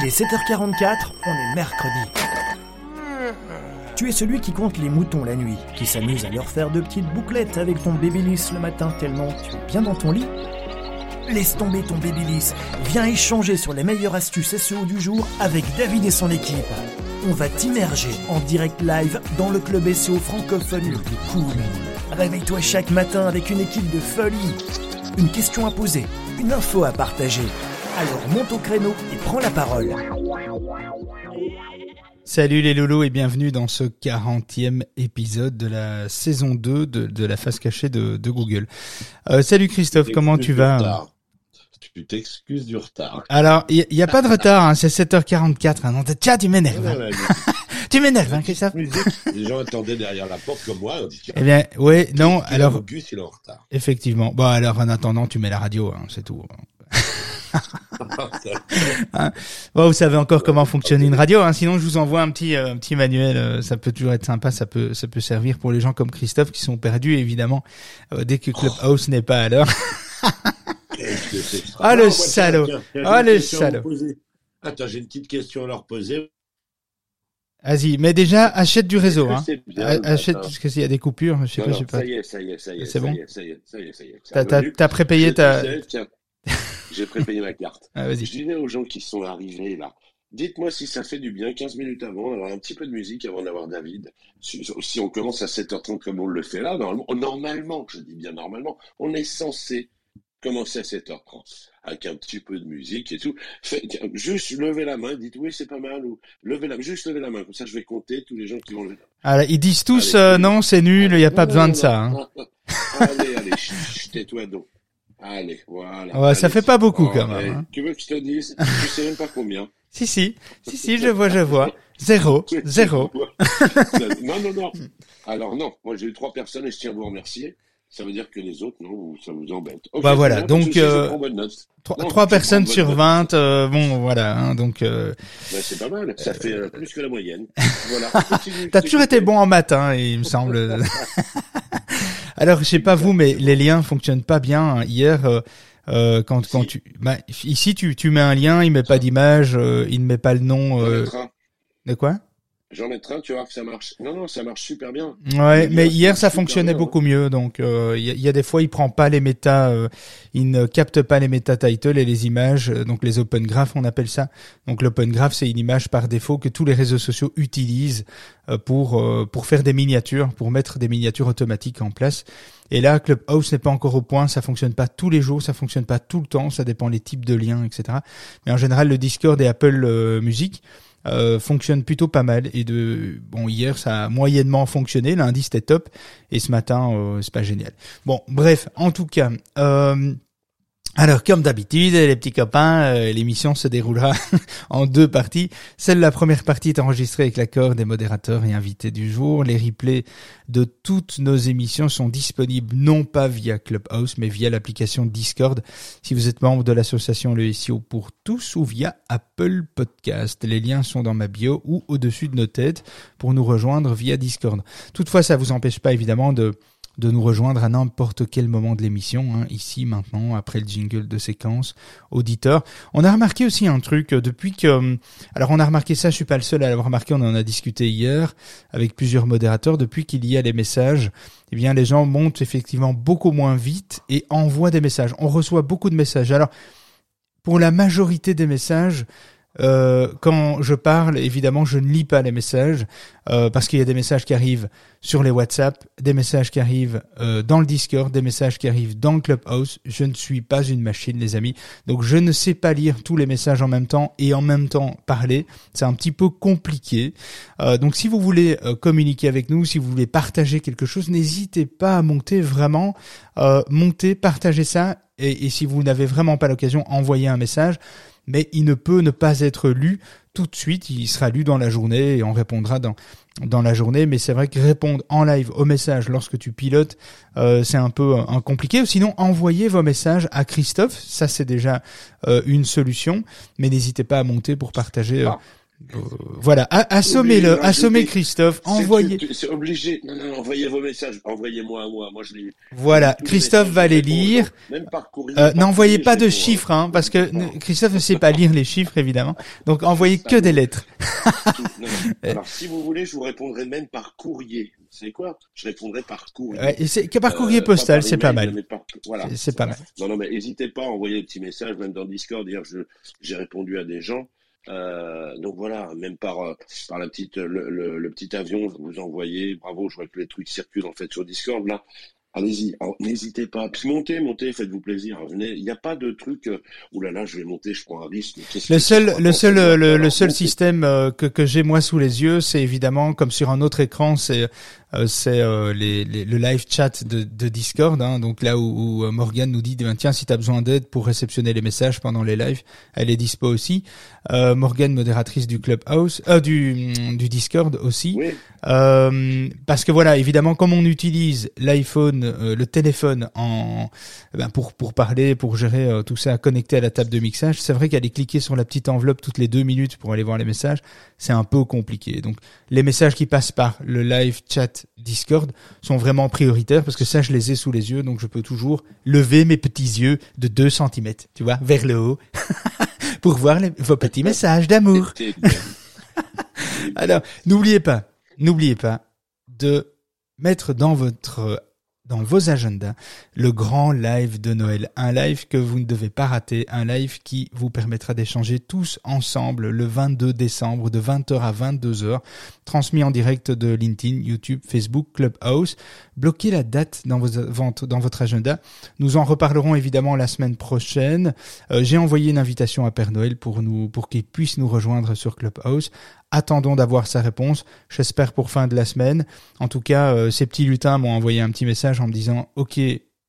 Il est 7h44, on est mercredi. Tu es celui qui compte les moutons la nuit, qui s'amuse à leur faire de petites bouclettes avec ton babyliss le matin tellement tu es bien dans ton lit. Laisse tomber ton babyliss, viens échanger sur les meilleures astuces SEO du jour avec David et son équipe. On va t'immerger en direct live dans le club SEO francophone le plus cool. Réveille-toi chaque matin avec une équipe de folie. Une question à poser, une info à partager. Alors monte au créneau et prends la parole. Salut les loulous et bienvenue dans ce 40e épisode de la saison 2 de, de la face cachée de, de Google. Euh, salut Christophe, comment tu vas Tu t'excuses du retard. Alors, il n'y a, pas de retard, hein, c'est 7h44. Hein, non, tiens, tu m'énerves. Hein. tu m'énerves, hein, Christophe. Les gens attendaient derrière la porte comme moi. On dit, Eh bien, oui, non, alors, Auguste, il est en retard. effectivement. Bon, alors, en attendant, tu mets la radio, hein, c'est tout. Bon, vous savez encore comment fonctionne une radio, hein, sinon je vous envoie un petit euh, un petit manuel, euh, ça peut toujours être sympa, ça peut ça peut servir pour les gens comme Christophe qui sont perdus évidemment euh, dès que Clubhouse n'est pas à l'heure. Ah, le salaud. Ah, le salaud. Attends, j'ai une petite question à leur poser. Vas-y, mais déjà achète du réseau, hein. bien, Achète parce que s'il y a des coupures, je sais pas, je sais pas. Ça y est, ça y est, ça y est. C'est bon y est, Ça y est, ça y est, ça y est. c'est T'as prépayé ta. Tiens, j'ai prépayé ma carte. Ah. Je disais aux gens qui sont arrivés là, dites-moi si ça fait du bien 15 minutes avant d'avoir un petit peu de musique avant d'avoir David. Si, si on commence à 7h30 comme on le fait là, normalement, normalement, je dis bien normalement, on est censé commencer à 7h30 avec un petit peu de musique et tout. Faites, juste levez la main, dites oui c'est pas mal ou levez la, juste levez la main comme ça je vais compter tous les gens qui vont lever. Ah, ils disent tous Allez. euh, non, c'est nul, il y a pas Non, besoin non, de ça. Hein. Allez, allez, tais-toi donc. Allez, voilà. Ouais, ça fait pas beaucoup, Oh, quand même, hein. Tu veux que je te dise? Tu sais même pas combien. Si si, si si, je vois, je vois. Zéro, zéro. non, non, non. Alors non, moi j'ai eu trois personnes et je tiens à vous remercier. Ça veut dire que les autres, non, ça vous embête. Bah voilà, donc, euh. Trois, personnes sur bonne note. 20, euh, bon voilà, hein, donc euh, Bah, c'est pas mal, ça fait euh, plus que la moyenne. Voilà. T'as toujours été bon en maths, hein, il me semble. Alors je sais pas vous, mais les liens fonctionnent pas bien. Hier, euh, euh, quand quand Si. tu, bah, ici tu tu mets un lien, il met pas d'image, euh, il ne met pas le nom euh, de quoi? J'en mettrai un, tu vas voir que ça marche. Non, non, ça marche super bien. Ouais, mais hier ça fonctionnait bien, beaucoup mieux. Donc euh, il y, a- il y a des fois il prend pas les méta, euh, il ne capte pas les méta titles et les images, euh, donc les open graph on appelle ça. Donc l'open graph c'est une image par défaut que tous les réseaux sociaux utilisent euh, pour euh, pour faire des miniatures, pour mettre des miniatures automatiques en place. Et là Clubhouse n'est pas encore au point, ça fonctionne pas tous les jours, ça fonctionne pas tout le temps, ça dépend les types de liens, etc. Mais en général le Discord et Apple euh, Music euh, fonctionne plutôt pas mal. Et de bon hier ça a moyennement fonctionné. Lundi c'était top. Et ce matin euh, c'est pas génial. Bon bref en tout cas euh, alors comme d'habitude les petits copains euh, l'émission se déroulera en deux parties celle la première partie est enregistrée avec l'accord des modérateurs et invités du jour les replays de toutes nos émissions sont disponibles non pas via Clubhouse mais via l'application Discord si vous êtes membre de l'association Le SEO pour tous ou via Apple Podcast. Les liens sont dans ma bio ou au-dessus de nos têtes pour nous rejoindre via Discord. Toutefois, ça vous empêche pas évidemment de de nous rejoindre à n'importe quel moment de l'émission, hein, ici, maintenant, après le jingle de séquence, auditeur. On a remarqué aussi un truc, euh, depuis que... euh, Alors on a remarqué ça, je suis pas le seul à l'avoir remarqué, on en a discuté hier avec plusieurs modérateurs, depuis qu'il y a les messages, eh bien les gens montent effectivement beaucoup moins vite et envoient des messages. On reçoit beaucoup de messages. Alors, pour la majorité des messages, euh, quand je parle, évidemment, je ne lis pas les messages euh, parce qu'il y a des messages qui arrivent sur les WhatsApp, des messages qui arrivent euh, dans le Discord, des messages qui arrivent dans le Clubhouse. Je ne suis pas une machine, les amis. Donc, je ne sais pas lire tous les messages en même temps et en même temps parler. C'est un petit peu compliqué. Euh, donc, si vous voulez euh, communiquer avec nous, si vous voulez partager quelque chose, n'hésitez pas à monter vraiment, euh, monter, partager ça. Et, et si vous n'avez vraiment pas l'occasion, envoyez un message mais il ne peut ne pas être lu tout de suite. Il sera lu dans la journée et on répondra dans dans la journée. Mais c'est vrai que répondre en live aux messages lorsque tu pilotes, euh, c'est un peu euh, compliqué. Ou sinon, envoyez vos messages à Christophe. Ça, c'est déjà euh, une solution. Mais n'hésitez pas à monter pour partager Ah. Voilà, assommez-le, assommez Christophe, C'est- envoyez. C'est c'est obligé. Non, non, envoyez vos messages. Envoyez-moi à moi. Moi, je les. Voilà, les Christophe va les lire. Même par courrier. Euh, N'envoyez pas de hein. chiffres, hein, parce que Non. Christophe ne sait pas lire les chiffres, évidemment. Donc envoyez que des lettres. Non, non. Alors, si vous voulez, je vous répondrai même par courrier. Vous savez quoi? Je répondrai par courrier. Ouais, et c'est que par courrier Euh, postal, c'est pas mal. par- Voilà. C'est- c'est pas mal. Non, non, mais n'hésitez pas à envoyer des petits messages, même dans Discord. Hier, je, j'ai répondu à des gens. Euh, donc voilà, même par, euh, par la petite, le, le- le petit avion, vous envoyez. Bravo, je vois que les trucs circulent en fait sur Discord là. Allez-y, n'hésitez pas. Puis montez, montez, faites-vous plaisir. Venez. Il n'y a pas de truc. Euh, Ouh là là, je vais monter, je prends un risque. Le seul, le seul, le, seul système euh, que, que j'ai moi sous les yeux, c'est évidemment comme sur un autre écran, c'est euh, c'est euh, les, les- le live chat de, de Discord. Hein, donc là où, où euh, Morgane nous dit, ben, tiens, si tu as besoin d'aide pour réceptionner les messages pendant les lives, elle est dispo aussi. Euh, Morgane, modératrice du Clubhouse, euh, du, du Discord aussi. Oui, Euh, parce que voilà, évidemment, comme on utilise l'iPhone, euh, le téléphone en ben, pour pour parler, pour gérer euh, tout ça, connecté à la table de mixage, c'est vrai qu'aller cliquer sur la petite enveloppe toutes les deux minutes pour aller voir les messages, c'est un peu compliqué. Donc, les messages qui passent par le live chat Discord sont vraiment prioritaires parce que ça, je les ai sous les yeux, donc je peux toujours lever mes petits yeux de 2 cm, tu vois, vers le haut, pour voir les- vos petits messages d'amour. Alors, n'oubliez pas, n'oubliez pas de mettre dans votre dans vos agendas le grand live de Noël, un live que vous ne devez pas rater, un live qui vous permettra d'échanger tous ensemble le 22 décembre de 20h à 22h, transmis en direct de LinkedIn, YouTube, Facebook, Clubhouse. Bloquez la date dans, votre agenda. Nous en reparlerons évidemment la semaine prochaine. Euh, J'ai envoyé une invitation à Père Noël pour qu'il puisse nous rejoindre sur Clubhouse. Attendons d'avoir sa réponse. J'espère pour fin de la semaine. En tout cas, euh, ces petits lutins m'ont envoyé un petit message en me disant OK,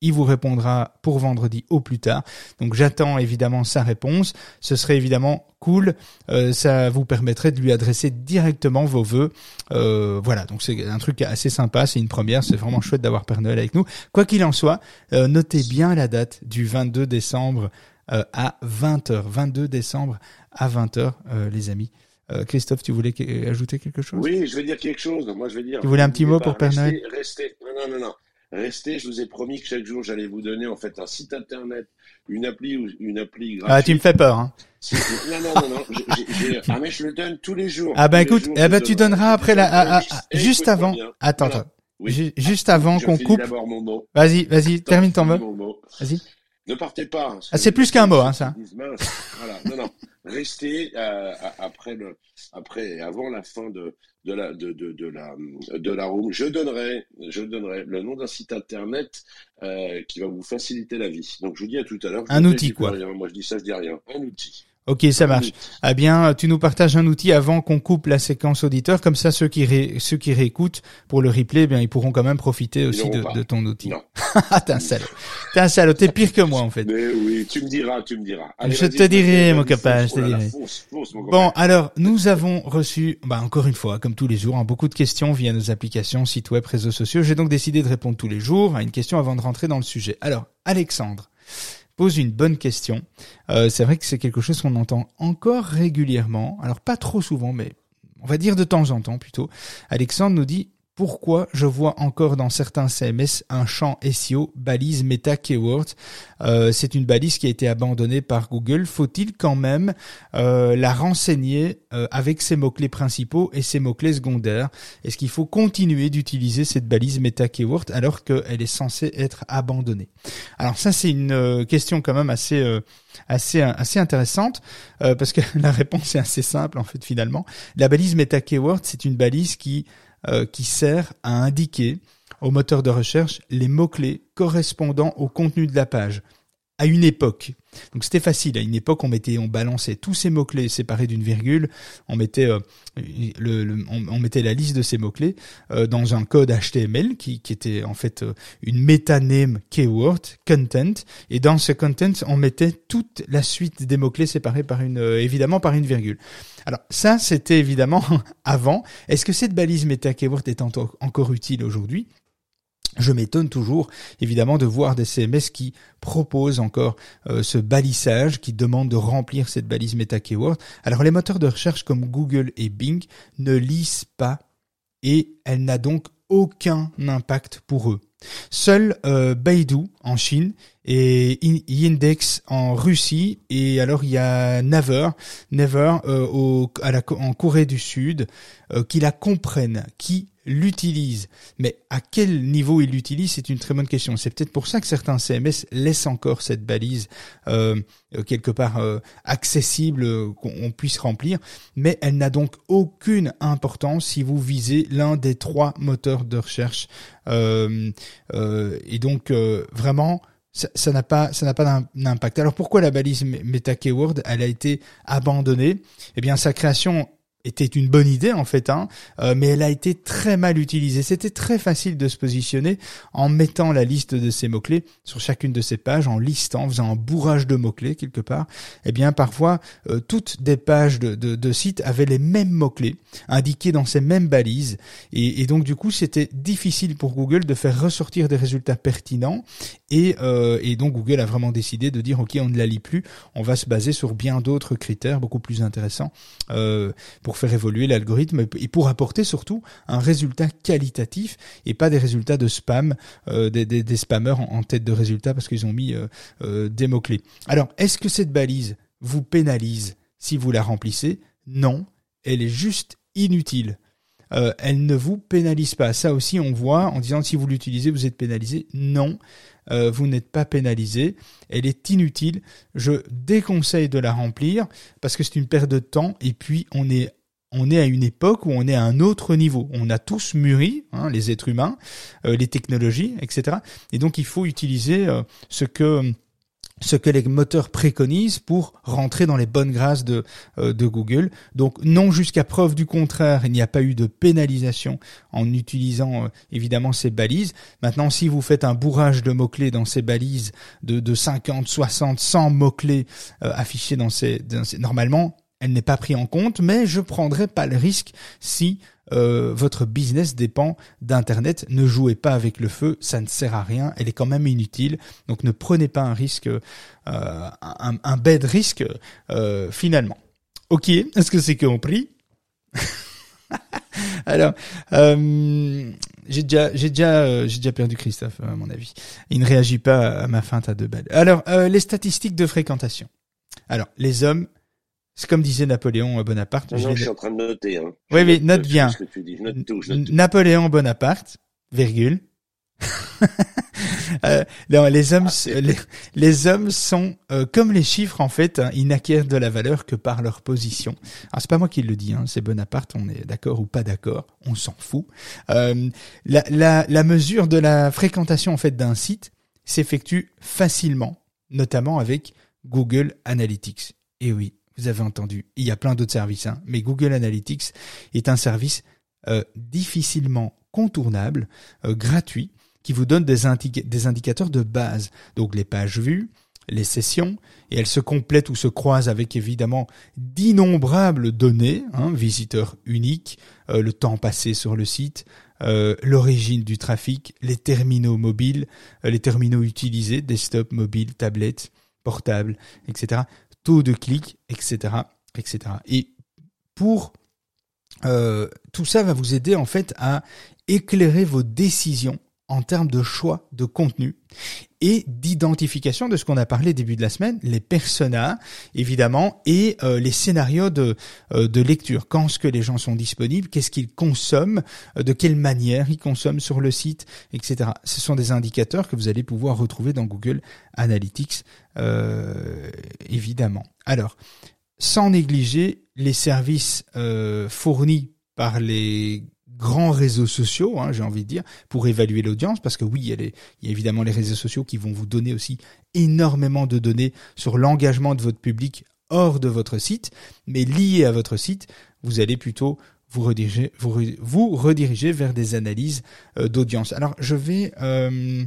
il vous répondra pour vendredi au plus tard. Donc j'attends évidemment sa réponse. Ce serait évidemment cool. Euh, ça vous permettrait de lui adresser directement vos vœux. Euh, voilà, donc c'est un truc assez sympa. C'est une première. C'est vraiment chouette d'avoir Père Noël avec nous. Quoi qu'il en soit, notez bien la date du 22 décembre à 20h. 22 décembre à 20h, euh, les amis. Euh, Christophe, tu voulais que- ajouter quelque chose? Oui, je vais dire quelque chose. Moi, je vais dire. Tu voulais un petit mot pour Père restez- Noël? Restez. Non, non, non, non. Restez. Je vous ai promis que chaque jour, j'allais vous donner en fait un site internet, une appli ou une appli gratuite. Ah, tu me fais peur. Hein. Non, non, non, non. Ah, mais je le donne tous les jours. Ah ben écoute, jours, eh ben tu donne. donneras après la, ah, ah, juste avant. Attends, Voilà. attends. Oui. Ju- Juste avant qu'on coupe. Vas-y, vas-y, termine ton mot. Vas-y. Ne partez pas. Ah, c'est plus qu'un mot, hein, ça. Mince, Voilà. Non, non. Restez euh, après le, après et avant la fin de de la de de, de la de la room. Je donnerai, je donnerai le nom d'un site internet euh, qui va vous faciliter la vie. Donc je vous dis à tout à l'heure. Un outil, quoi. rien. Moi je dis ça, je dis rien. Un outil. Ok, ça Un marche. Ah bien, tu nous partages un outil avant qu'on coupe la séquence auditeur, comme ça ceux qui ré- ceux qui réécoutent pour le replay, eh bien ils pourront quand même profiter aussi de, ton outil. Non. Ah t'es un salaud. T'es un salaud. T'es pire que moi en fait. Mais oui, tu me diras, tu me diras. Je te dirai, vas-y, mon copain, je te Oh dirai. Bon, alors nous avons reçu, bah encore une fois, comme tous les jours, hein, beaucoup de questions via nos applications, sites web, réseaux sociaux. J'ai donc décidé de répondre tous les jours à une question avant de rentrer dans le sujet. Alors, Alexandre pose une bonne question. Euh, c'est vrai que c'est quelque chose qu'on entend encore régulièrement. Alors pas trop souvent, mais on va dire de temps en temps plutôt. Alexandre nous dit pourquoi je vois encore dans certains CMS un champ SEO balise meta keyword. Euh, c'est une balise qui a été abandonnée par Google. Faut-il quand même euh, la renseigner euh, avec ses mots-clés principaux et ses mots-clés secondaires? Est-ce qu'il faut continuer d'utiliser cette balise meta keyword alors qu'elle est censée être abandonnée? Alors ça c'est une euh, question quand même assez assez assez intéressante parce que la réponse est assez simple en fait finalement. La balise meta keyword c'est une balise qui euh, qui sert à indiquer au moteur de recherche les mots-clés correspondant au contenu de la page à une époque. Donc c'était facile. À une époque, on mettait, on balançait tous ces mots clés séparés d'une virgule. On mettait euh, le, le- on, mettait la liste de ces mots clés euh, dans un code HTML qui, qui était en fait euh, une meta-name keyword content. Et dans ce content, on mettait toute la suite des mots clés séparés par une, euh, évidemment par une virgule. Alors ça, c'était évidemment avant. Est-ce que cette balise meta keyword est encore utile aujourd'hui? Je m'étonne toujours, évidemment, de voir des CMS qui proposent encore euh, ce balisage, qui demandent de remplir cette balise meta keyword. Alors les moteurs de recherche comme Google et Bing ne lisent pas et elle n'a donc aucun impact pour eux. Seul euh, Baidu en Chine et Yandex en Russie et alors il y a Naver, Never euh, au, à la, en Corée du Sud euh, qui la comprennent, qui l'utilise. Mais à quel niveau il l'utilise, c'est une très bonne question. C'est peut-être pour ça que certains CMS laissent encore cette balise euh, euh, quelque part euh, accessible qu'on puisse remplir, mais elle n'a donc aucune importance si vous visez l'un des trois moteurs de recherche. et donc vraiment, ça n'a pas ça n'a pas d'impact. Alors pourquoi la balise Meta Keyword elle a été abandonnée? Eh bien sa création était une bonne idée en fait, hein, euh, mais elle a été très mal utilisée. C'était très facile de se positionner en mettant la liste de ces mots-clés sur chacune de ces pages, en listant, en faisant un bourrage de mots-clés quelque part. Eh bien, parfois, euh, toutes des pages de, de, de, sites avaient les mêmes mots-clés indiqués dans ces mêmes balises, et, et donc du coup, c'était difficile pour Google de faire ressortir des résultats pertinents. Et, euh, et donc Google a vraiment décidé de dire ok, on ne la lit plus, on va se baser sur bien d'autres critères beaucoup plus intéressants. Euh, pour faire évoluer l'algorithme et pour apporter surtout un résultat qualitatif et pas des résultats de spam, euh, des, des, spammers en, tête de résultats parce qu'ils ont mis euh, euh, des mots-clés. Alors, est-ce que cette balise vous pénalise si vous la remplissez? Non, elle est juste inutile. elle ne vous pénalise pas. Ça aussi, on voit en disant si vous l'utilisez, vous êtes pénalisé. Non, vous n'êtes pas pénalisé. Elle est inutile. Je déconseille de la remplir parce que c'est une perte de temps et puis on est on est à une époque où on est à un autre niveau. On a tous mûri, hein, les êtres humains, euh, les technologies, etc. Et donc il faut utiliser euh, ce que ce que les moteurs préconisent pour rentrer dans les bonnes grâces de, euh, de Google. Donc non jusqu'à preuve du contraire, il n'y a pas eu de pénalisation en utilisant évidemment ces balises. Maintenant, si vous faites un bourrage de mots-clés dans ces balises de, de 50, 60, 100 mots-clés affichés dans ces, dans ces... Normalement, elle n'est pas prise en compte, mais je prendrai pas le risque si euh, votre business dépend d'Internet. Ne jouez pas avec le feu, ça ne sert à rien, elle est quand même inutile. Donc ne prenez pas un risque, euh, un, un bête risque euh, finalement. Ok, est-ce que c'est compris? Alors, euh, j'ai déjà, déjà, j'ai déjà perdu Christophe à mon avis. Il ne réagit pas à ma feinte à deux balles. Alors, les statistiques de fréquentation. Alors, les hommes c'est comme disait Napoléon Bonaparte. Non, je, suis en train de noter. Hein. Oui, oui, note bien. Napoléon Bonaparte, virgule. euh, les hommes, ah, les, hommes sont euh, comme les chiffres en fait, hein, ils n'acquièrent de la valeur que par leur position. Alors c'est pas moi qui le dis, hein, c'est Bonaparte. On est d'accord ou pas d'accord, on s'en fout. Euh, la, la, la mesure de la fréquentation en fait d'un site s'effectue facilement, notamment avec Google Analytics. Et oui, vous avez entendu. Il y a plein d'autres services, hein, mais Google Analytics est un service euh, difficilement contournable, euh, gratuit, qui vous donne des, indicateurs de base. Donc les pages vues, les sessions, et elles se complètent ou se croisent avec évidemment d'innombrables données, hein, visiteurs uniques, euh, le temps passé sur le site, l'origine du trafic, les terminaux mobiles, les terminaux utilisés, desktop, mobile, tablette, portable, etc taux de clics, etc., etc. Et pour euh, tout ça va vous aider en fait à éclairer vos décisions en termes de choix de contenu et d'identification de ce qu'on a parlé début de la semaine, les personas évidemment et euh, les scénarios de, euh, de lecture. Quand est-ce que les gens sont disponibles, qu'est-ce qu'ils consomment, euh, de quelle manière ils consomment sur le site, etc. Ce sont des indicateurs que vous allez pouvoir retrouver dans Google Analytics évidemment. Alors, sans négliger les services fournis par les grands réseaux sociaux, hein, j'ai envie de dire, pour évaluer l'audience, parce que oui, il y, a a évidemment les réseaux sociaux qui vont vous donner aussi énormément de données sur l'engagement de votre public hors de votre site, mais lié à votre site, vous allez plutôt vous rediriger, vous, rediriger vers des analyses euh, d'audience. Alors, je vais euh,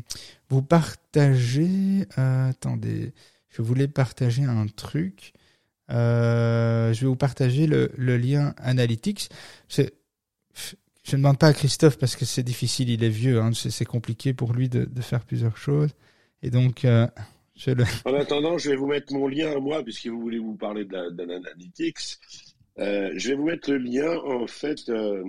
vous partager. Euh, attendez, je voulais partager un truc. je vais vous partager le, lien Analytics. Je ne demande pas à Christophe parce que c'est difficile, il est vieux, hein, c'est compliqué pour lui de, de, faire plusieurs choses. Et donc, euh, je le... En attendant, je vais vous mettre mon lien à moi, puisque vous voulez vous parler de l'analytics. Euh, je vais vous mettre le lien, en fait, euh,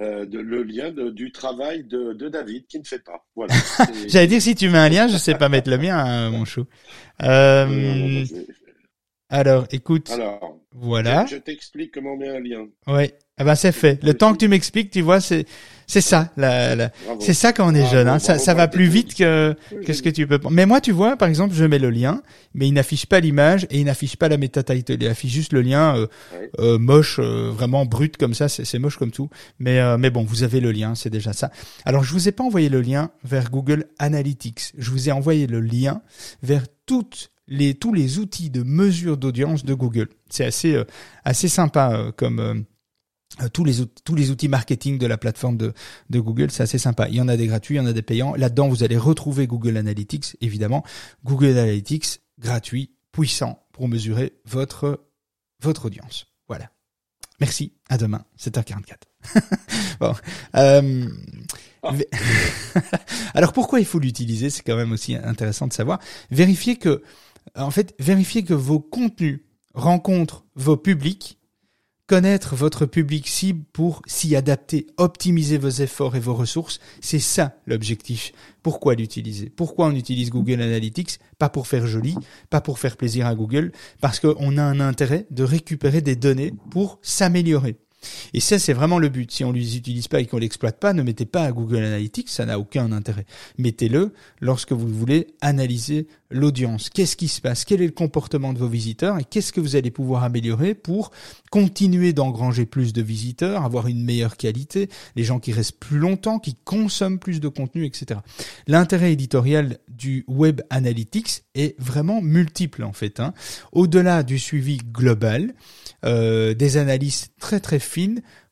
euh, de, le lien de, du travail de, de, David qui ne fait pas. Voilà. J'allais dire si tu mets un lien, je sais pas mettre le mien, hein, mon chou. Euh, alors, écoute. Alors, voilà. Je, t'explique comment on met un lien. Oui. Ah ben c'est fait. Le temps que tu m'expliques, tu vois, c'est c'est ça. La, la... C'est ça quand on est jeune. Hein. ça ça va plus vite que que ce que tu peux. Mais moi, tu vois, par exemple, je mets le lien, mais il n'affiche pas l'image et il n'affiche pas la meta title. Il affiche juste le lien euh, euh, moche, euh, vraiment brut comme ça. C'est moche comme tout. Mais euh, mais bon, vous avez le lien, c'est déjà ça. Alors, je vous ai pas envoyé le lien vers Google Analytics. Je vous ai envoyé le lien vers toutes les, tous les outils de mesure d'audience de Google. C'est assez, euh, assez sympa euh, comme euh, tous les tous les outils marketing de la plateforme de, de Google, c'est assez sympa. Il y en a des gratuits, il y en a des payants. Là-dedans, vous allez retrouver Google Analytics, évidemment. Google Analytics gratuit, puissant pour mesurer votre votre audience. Voilà. Merci. À demain, 7h44. bon. Euh, Alors pourquoi il faut l'utiliser? C'est quand même aussi intéressant de savoir. Vérifiez que en fait, vérifiez que vos contenus rencontrent vos publics, connaître votre public cible pour s'y adapter, optimiser vos efforts et vos ressources, c'est ça l'objectif. Pourquoi l'utiliser? Pourquoi on utilise Google Analytics? Pas pour faire joli, pas pour faire plaisir à Google, parce qu'on a un intérêt de récupérer des données pour s'améliorer. Et ça, c'est vraiment le but. Si on ne les utilise pas et qu'on l'exploite pas, ne mettez pas à Google Analytics, ça n'a aucun intérêt. Mettez-le lorsque vous voulez analyser l'audience. Qu'est-ce qui se passe? Quel est le comportement de vos visiteurs Et qu'est-ce que vous allez pouvoir améliorer pour continuer d'engranger plus de visiteurs, avoir une meilleure qualité, les gens qui restent plus longtemps, qui consomment plus de contenu, etc. L'intérêt éditorial du Web Analytics est vraiment multiple en fait. Hein. Au-delà du suivi global, euh, des analyses très très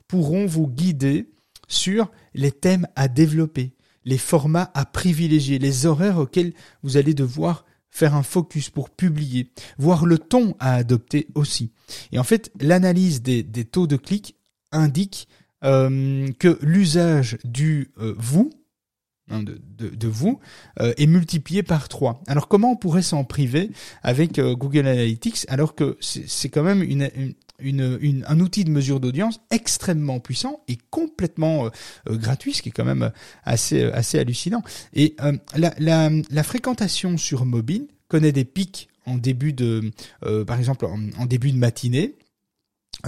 pourront vous guider sur les thèmes à développer, les formats à privilégier, les horaires auxquels vous allez devoir faire un focus pour publier, voir le ton à adopter aussi. Et en fait, l'analyse des, taux de clic indique euh, que l'usage du euh, vous, hein, de, vous, euh, est multiplié par 3. Alors comment on pourrait s'en priver avec Google Analytics alors que c'est quand même une un outil de mesure d'audience extrêmement puissant et complètement euh, euh, gratuit, ce qui est quand même assez, assez hallucinant. Et euh, la, la, fréquentation sur mobile connaît des pics en début de, par exemple, en, début de matinée.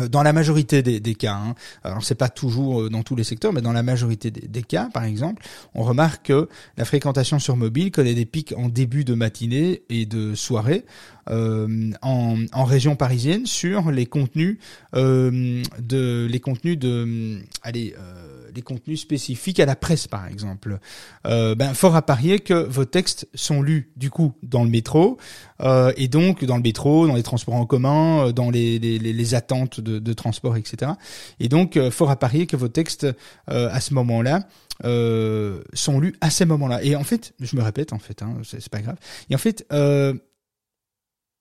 Dans la majorité des, des cas, hein, alors c'est pas toujours dans tous les secteurs, mais dans la majorité des, des, cas, par exemple, on remarque que la fréquentation sur mobile connaît des pics en début de matinée et de soirée, euh, en, en, région parisienne sur les contenus euh, de les contenus de allez euh, les contenus spécifiques à la presse par exemple. Euh, ben fort à parier que vos textes sont lus du coup dans le métro euh, et donc dans le métro, dans les transports en commun, euh, dans les, les, les attentes de, de, transport, etc. Et donc fort à parier que vos textes à ce moment-là euh, sont lus à ces moments-là. Et en fait, je me répète en fait, hein, c'est pas grave. Et en fait,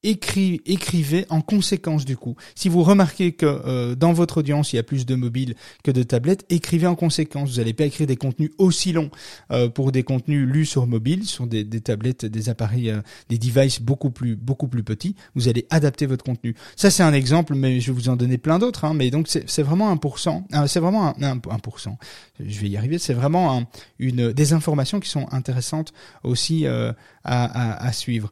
écrivez en conséquence du coup. Si vous remarquez que euh, dans votre audience il y a plus de mobiles que de tablettes, écrivez en conséquence. Vous n'allez pas écrire des contenus aussi longs euh, pour des contenus lus sur mobile, sur des, tablettes, des appareils, euh, des devices beaucoup plus beaucoup plus petits. Vous allez adapter votre contenu. Ça c'est un exemple, mais je vais vous en donner plein d'autres. Hein, mais donc c'est vraiment un pourcent. c'est vraiment un, un, pourcent. Je vais y arriver. C'est vraiment un, une des informations qui sont intéressantes aussi à, à, suivre.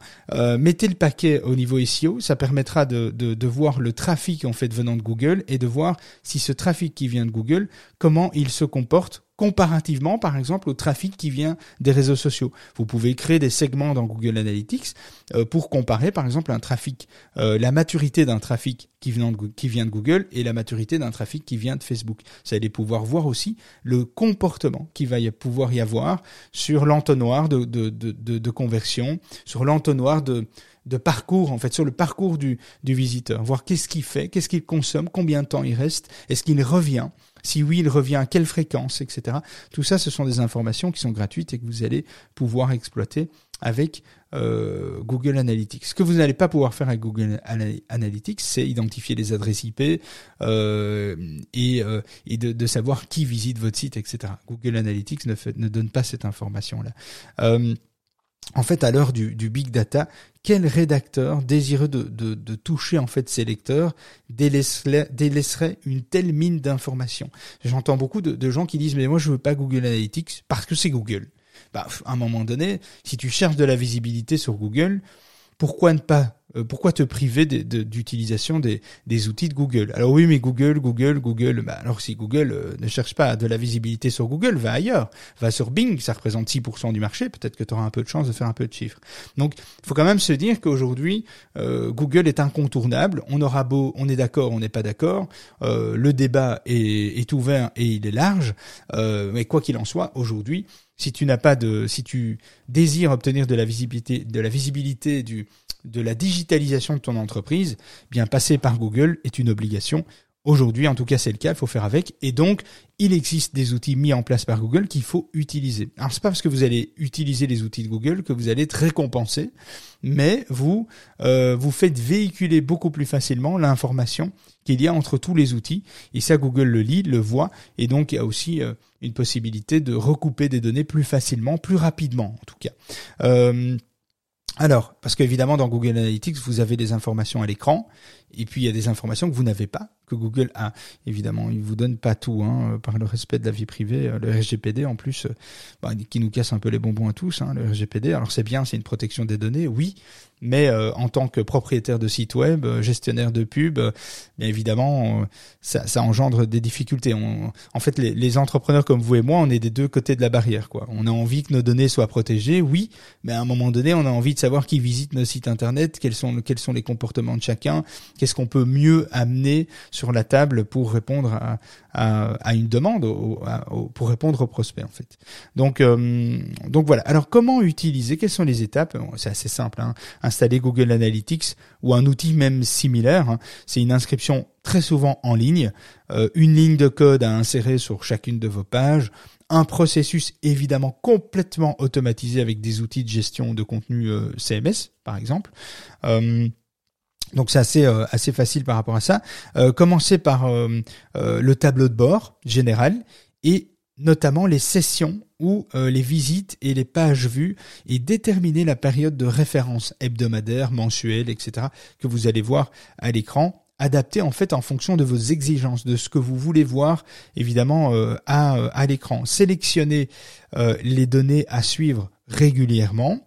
mettez le paquet au niveau SEO, ça permettra de, de, voir le trafic en fait venant de Google et de voir si ce trafic qui vient de Google, comment il se comporte comparativement, par exemple, au trafic qui vient des réseaux sociaux. Vous pouvez créer des segments dans Google Analytics euh, pour comparer, par exemple, un trafic, euh, la maturité d'un trafic qui vient, de, qui vient de Google et la maturité d'un trafic qui vient de Facebook. Vous allez pouvoir voir aussi le comportement qui va y pouvoir y avoir sur l'entonnoir de, de, de, conversion, sur l'entonnoir de, de parcours, en fait, sur le parcours du, visiteur, voir qu'est-ce qu'il fait, qu'est-ce qu'il consomme, combien de temps il reste, est-ce qu'il revient. Si oui, il revient à quelle fréquence, etc. Tout ça, ce sont des informations qui sont gratuites et que vous allez pouvoir exploiter avec euh, Google Analytics. Ce que vous n'allez pas pouvoir faire avec Google Analytics, c'est identifier les adresses IP euh, et, euh, de, savoir qui visite votre site, etc. Google Analytics ne, donne pas cette information-là. En fait, à l'heure du, big data, quel rédacteur désireux de, toucher en fait ses lecteurs délaisserait, une telle mine d'informations? J'entends beaucoup de, de, gens qui disent mais moi je veux pas Google Analytics parce que c'est Google. Bah, à un moment donné, si tu cherches de la visibilité sur Google, pourquoi ne pas pourquoi te priver d'utilisation des, outils de Google? Alors oui, mais Google, Google, Google. Bah alors si Google euh, ne cherche pas de la visibilité sur Google, va ailleurs, va sur Bing, ça représente 6% du marché. Peut-être que tu auras un peu de chance de faire un peu de chiffres. Donc, il faut quand même se dire qu'aujourd'hui, euh, Google est incontournable. On aura beau, on est d'accord, on n'est pas d'accord. le débat est, ouvert et il est large. mais quoi qu'il en soit, aujourd'hui, si tu n'as pas de, si tu désires obtenir de la visibilité, de la visibilité du, de la digitalisation de ton entreprise, eh bien passer par Google est une obligation. Aujourd'hui, en tout cas, c'est le cas, il faut faire avec. Et donc, il existe des outils mis en place par Google qu'il faut utiliser. Alors, c'est pas parce que vous allez utiliser les outils de Google que vous allez être récompensé, mais vous euh, vous faites véhiculer beaucoup plus facilement l'information qu'il y a entre tous les outils. Et ça, Google le lit, le voit, et donc il y a aussi euh, une possibilité de recouper des données plus facilement, plus rapidement, en tout cas. Euh, alors, parce qu'évidemment, dans Google Analytics, vous avez des informations à l'écran, et puis il y a des informations que vous n'avez pas, que Google a. Évidemment, il vous donne pas tout, hein, euh, par le respect de la vie privée, euh, le RGPD en plus, euh, bah, qui nous casse un peu les bonbons à tous, hein, le RGPD. Alors c'est bien, c'est une protection des données, oui, mais en tant que propriétaire de site web, gestionnaire de pub, bien évidemment, ça, ça, engendre des difficultés. En fait, les, les, entrepreneurs comme vous et moi, on est des deux côtés de la barrière. Quoi. On a envie que nos données soient protégées, oui, mais à un moment donné, on a envie de savoir qui visite nos sites internet, quels sont quels sont les comportements de chacun, qu'est-ce qu'on peut mieux amener sur la table pour répondre à, une demande, pour répondre aux prospects en fait. Donc, euh, donc voilà. Alors comment utiliser Quelles sont les étapes? C'est assez simple. Hein. Installer Google Analytics ou un outil même similaire. Hein. C'est une inscription très souvent en ligne, euh, une ligne de code à insérer sur chacune de vos pages, un processus évidemment complètement automatisé avec des outils de gestion de contenu euh, CMS par exemple. Donc c'est assez euh, assez facile par rapport à ça. Euh, commencer par euh, le tableau de bord général et notamment les sessions ou les visites et les pages vues et déterminer la période de référence hebdomadaire, mensuelle, etc. que vous allez voir à l'écran adapté en fait en fonction de vos exigences, de ce que vous voulez voir évidemment à, à l'écran. Sélectionnez les données à suivre régulièrement,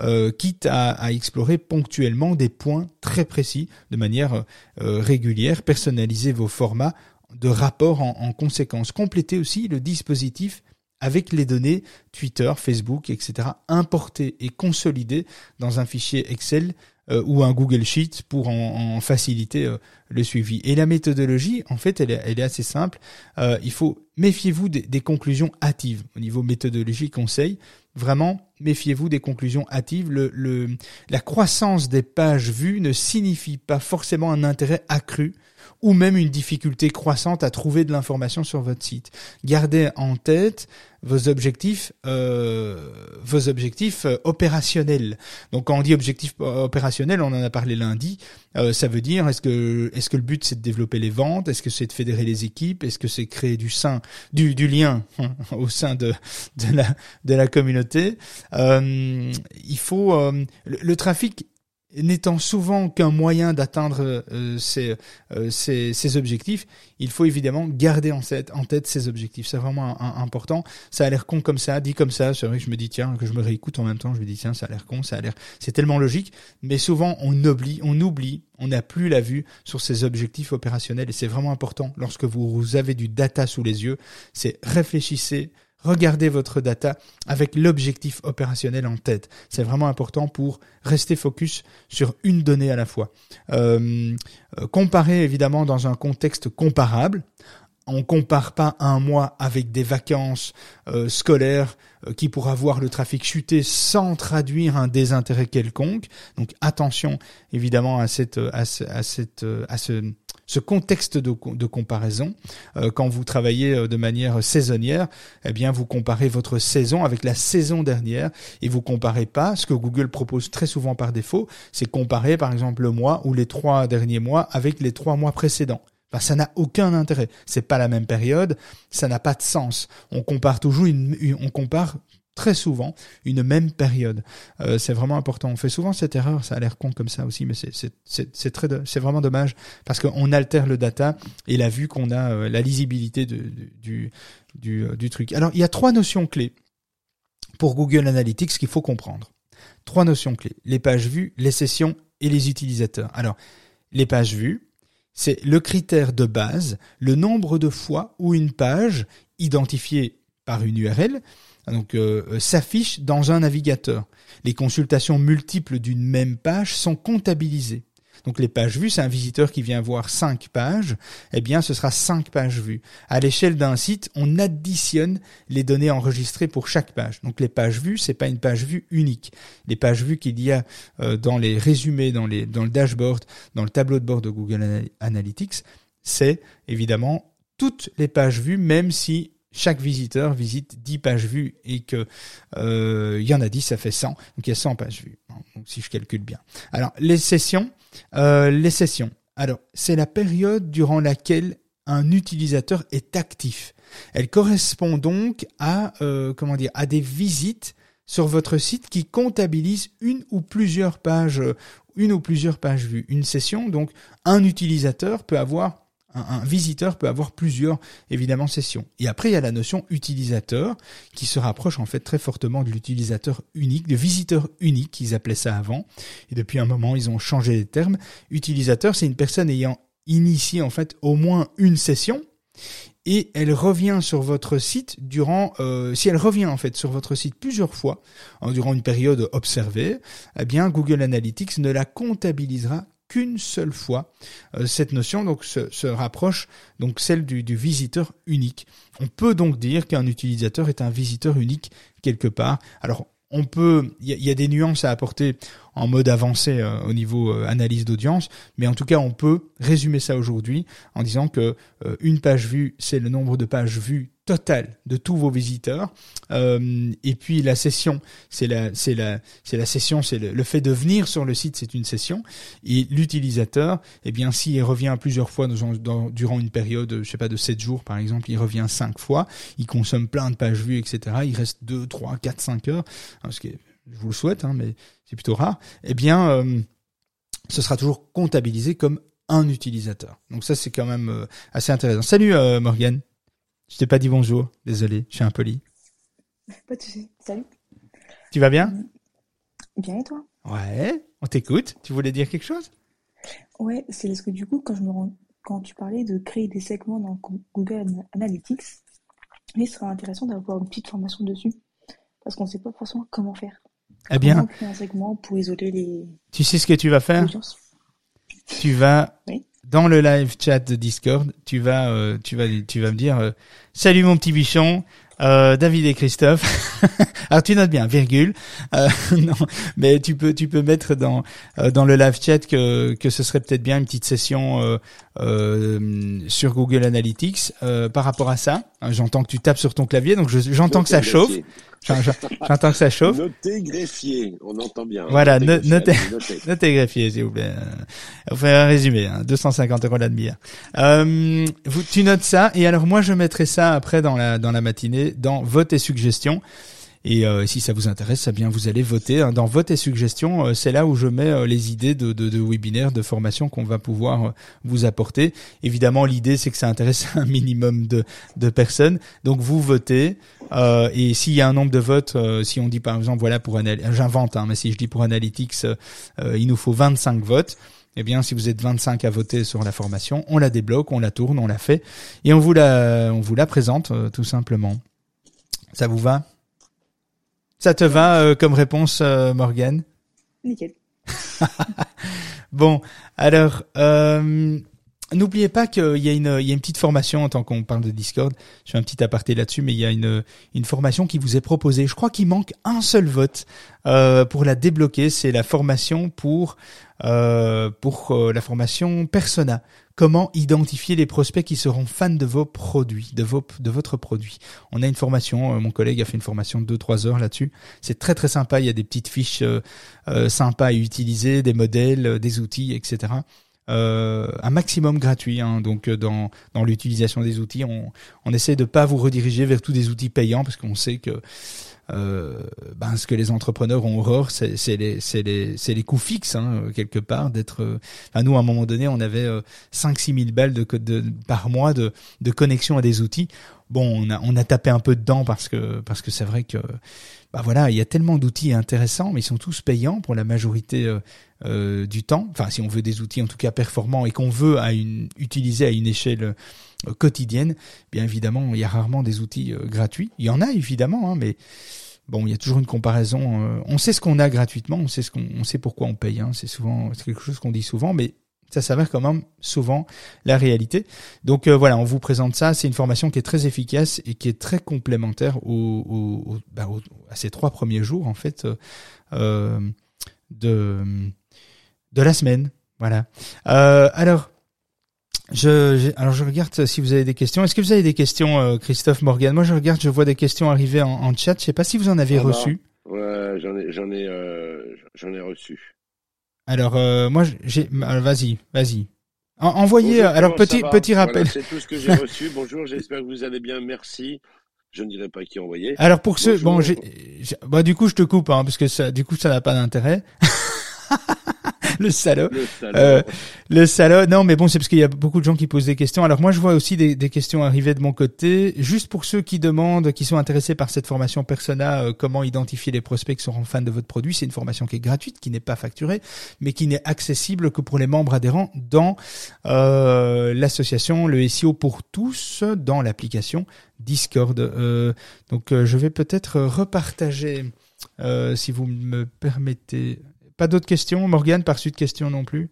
euh, quitte à, explorer ponctuellement des points très précis de manière euh, régulière, personnaliser vos formats de rapport en, en conséquence. Complétez aussi le dispositif avec les données Twitter, Facebook, etc. importées et consolidées dans un fichier Excel euh, ou un Google Sheet pour en, faciliter le suivi. Et la méthodologie, en fait, elle est, elle est assez simple. il faut méfiez-vous des, des, conclusions hâtives au niveau méthodologie conseil. Vraiment, méfiez-vous des conclusions hâtives. La croissance des pages vues ne signifie pas forcément un intérêt accru ou même une difficulté croissante à trouver de l'information sur votre site. Gardez en tête vos objectifs, euh, vos objectifs euh, opérationnels. Donc quand on dit objectif opérationnel, on en a parlé lundi. Euh, ça veut dire est-ce que est-ce que le but c'est de développer les ventes, est-ce que c'est de fédérer les équipes, est-ce que c'est créer du sein, du, du lien au sein de de la de la communauté? Euh, il faut euh, le trafic n'étant souvent qu'un moyen d'atteindre euh, ces, euh, objectifs, il faut évidemment garder en tête, en tête ces objectifs. C'est vraiment important. Ça a l'air con comme ça, dit comme ça. C'est vrai que je me dis tiens, que je me réécoute en même temps, je me dis tiens, ça a l'air con, ça a l'air, c'est tellement logique. Mais souvent on oublie, on oublie, on n'a plus la vue sur ces objectifs opérationnels et c'est vraiment important lorsque vous avez du data sous les yeux. C'est réfléchissez regardez votre data avec l'objectif opérationnel en tête. C'est vraiment important pour rester focus sur une donnée à la fois. Euh, euh comparer évidemment dans un contexte comparable. On compare pas un mois avec des vacances euh, scolaires euh, qui pourra voir le trafic chuter sans traduire un désintérêt quelconque. Donc attention évidemment à cette à, cette à ce ce contexte de, comparaison. Euh, quand vous travaillez euh, de manière saisonnière, eh bien vous comparez votre saison avec la saison dernière et vous comparez pas ce que Google propose très souvent par défaut, c'est comparer par exemple le mois ou les trois derniers mois avec les trois mois précédents. Enfin, ça n'a aucun intérêt. C'est pas la même période, ça n'a pas de sens. On compare toujours une on compare très souvent une même période. Euh, c'est vraiment important. On fait souvent cette erreur, ça a l'air con comme ça aussi, mais c'est vraiment dommage parce qu'on altère le data et la vue qu'on a, euh, la lisibilité euh, du truc. Alors il y a trois notions clés pour Google Analytics qu'il faut comprendre. Trois notions clés les pages vues, les sessions et les utilisateurs. Alors les pages vues, c'est le critère de base, le nombre de fois où une page identifiée par une URL donc euh, euh, s'affiche dans un navigateur. Les consultations multiples d'une même page sont comptabilisées. Donc les pages vues, c'est un visiteur qui vient voir cinq pages, eh bien ce sera cinq pages vues. À l'échelle d'un site, on additionne les données enregistrées pour chaque page. Donc les pages vues, c'est pas une page vue unique. Les pages vues qu'il y a euh, dans les résumés, dans, les, dans le dashboard, dans le tableau de bord de Google Analytics, c'est évidemment toutes les pages vues, même si chaque visiteur visite 10 pages vues et que euh, y en a 10, ça fait 100. Donc il y a 100 pages vues, donc, si je calcule bien. Alors les sessions, euh, les sessions. Alors c'est la période durant laquelle un utilisateur est actif. Elle correspond donc à euh, comment dire à des visites sur votre site qui comptabilisent une ou plusieurs pages, une ou plusieurs pages vues. Une session, donc un utilisateur peut avoir un, visiteur peut avoir plusieurs, évidemment, sessions. Et après, il y a la notion utilisateur, qui se rapproche en fait très fortement de l'utilisateur unique, de visiteur unique, ils appelaient ça avant. Et depuis un moment, ils ont changé les termes. Utilisateur, c'est une personne ayant initié en fait au moins une session et elle revient sur votre site durant, euh, si elle revient en fait sur votre site plusieurs fois durant une période observée, eh bien Google Analytics ne la comptabilisera qu'une seule fois. Euh, cette notion donc se, rapproche donc celle du, du, visiteur unique. On peut donc dire qu'un utilisateur est un visiteur unique quelque part. Alors on peut, il y, a des nuances à apporter en mode avancé euh, au niveau euh, analyse d'audience, mais en tout cas on peut résumer ça aujourd'hui en disant que une page vue c'est le nombre de pages vues total de tous vos visiteurs. Euh, et puis la session, c'est la, c'est la, c'est la session, c'est le, fait de venir sur le site, c'est une session. Et l'utilisateur, eh bien, s'il revient plusieurs fois dans, durant une période, je sais pas, de 7 jours par exemple, il revient cinq fois, il consomme plein de pages vues, etc. Il reste 2, 3, 4, 5 heures, hein, je vous le souhaite, hein, mais c'est plutôt rare. Eh bien, euh, ce sera toujours comptabilisé comme un utilisateur. Donc ça, c'est quand même euh, assez intéressant. Salut euh, Morgane. Je t'ai pas dit bonjour, désolé, je suis impoli. Pas de soucis, salut. Tu vas bien? Bien et toi? Ouais, on t'écoute. Tu voulais dire quelque chose? Ouais, c'est parce que du coup, quand je me rends... quand tu parlais de créer des segments dans Google Analytics, il serait intéressant d'avoir une petite formation dessus, parce qu'on ne sait pas forcément comment faire. Eh bien, comment créer un segment pour isoler les. Tu sais ce que tu vas faire? Tu vas oui dans le live chat de Discord, tu vas, euh, tu vas, tu vas me dire, euh, salut mon petit bichon, euh, David et Christophe. Alors tu notes bien, virgule. Euh, non, mais tu peux, tu peux mettre dans dans le live chat que que ce serait peut-être bien une petite session sur Google Analytics par rapport à ça. J'entends que tu tapes sur ton clavier, donc j'entends que ça chauffe. J'entends que ça chauffe. Notez greffier, on entend bien. Voilà, notez, notez, greffier, s'il vous plaît. On fait un résumé, hein, 250 euros la demi-heure. Euh, vous, tu notes ça, et alors moi je mettrai ça après dans la dans la matinée dans vote et suggestions. Et euh, si ça vous intéresse, eh bien vous allez voter hein. dans vote et suggestions. Euh, c'est là où je mets euh, les idées de, de, de webinaires, de formations qu'on va pouvoir vous apporter. Évidemment, l'idée c'est que ça intéresse un minimum de, de personnes. Donc vous votez. et s'il y a un nombre de votes, si on dit par exemple voilà pour j'invente, hein, mais si je dis pour Analytics, il nous faut 25 votes. Eh bien, si vous êtes 25 à voter sur la formation, on la débloque, on la tourne, on la fait et on vous la, on vous la présente tout simplement. Ça vous va? Ça te va euh, comme réponse, euh, Morgane? Nickel. bon, alors, euh, N'oubliez pas qu'il y a une, petite formation en tant qu'on parle de Discord. Je fais un petit aparté là-dessus, mais il y a une, formation qui vous est proposée. Je crois qu'il manque un seul vote euh, pour la débloquer. C'est la formation pour euh, pour euh, la formation Persona. Comment identifier les prospects qui seront fans de vos produits, de vos de votre produit. On a une formation. Mon collègue a fait une formation de 2-3 heures là-dessus. C'est très très sympa. Il y a des petites fiches sympas à utiliser, des modèles, des outils, etc euh, un maximum gratuit. Hein. donc euh, dans, dans l'utilisation des outils, on, on essaie de pas vous rediriger vers tous des outils payants parce qu'on sait que euh, ben, ce que les entrepreneurs ont horreur, c'est les, les, les coûts fixes hein, quelque part. D'être, euh, nous à un moment donné, on avait 5-6 000 balles de, de, par mois de, de connexion à des outils. Bon, on a, on a tapé un peu dedans parce que parce que c'est vrai que bah voilà, il y a tellement d'outils intéressants, mais ils sont tous payants pour la majorité euh, euh, du temps. Enfin, si on veut des outils en tout cas performants et qu'on veut utiliser à une échelle euh, quotidienne, bien évidemment, il y a rarement des outils gratuits. Il y en a évidemment, hein, mais bon, il y a toujours une comparaison. on sait ce qu'on a gratuitement, on sait pourquoi on paye. Hein. c'est souvent, quelque chose qu'on dit souvent, mais ça s'avère quand même souvent la réalité. Donc euh, voilà, on vous présente ça. C'est une formation qui est très efficace et qui est très complémentaire au, bah, à ces trois premiers jours en fait euh, de de la semaine. Voilà. Euh, alors. Je, alors je regarde si vous avez des questions. Est-ce que vous avez des questions, Christophe Morgan? Moi, je regarde, je vois des questions arriver en, chat. Je sais pas si vous en avez reçu. Ouais, j'en ai, j'en ai, j'en ai reçu. Alors euh, moi j'ai vas-y, vas-y. envoyez alors petit petit rappel. c'est tout ce que j'ai reçu. Bonjour, j'espère que vous allez bien. Merci. Je ne dirai pas qui envoyé. Alors pour ceux bon j'ai bah du coup je te coupe hein, parce que ça du coup ça n'a pas d'intérêt. le salaud. Le salaud. Euh, le salaud. Non, mais bon, c'est parce qu'il y a beaucoup de gens qui posent des questions. Alors moi, je vois aussi des, des, questions arriver de mon côté. Juste pour ceux qui demandent, qui sont intéressés par cette formation Persona, euh, comment identifier les prospects qui seront fans de votre produit, c'est une formation qui est gratuite, qui n'est pas facturée, mais qui n'est accessible que pour les membres adhérents dans euh, l'association Le SEO pour tous, dans l'application Discord. Euh, donc, euh, je vais peut-être repartager, si vous me permettez. Pas d'autres questions Morgane, par suite de questions non plus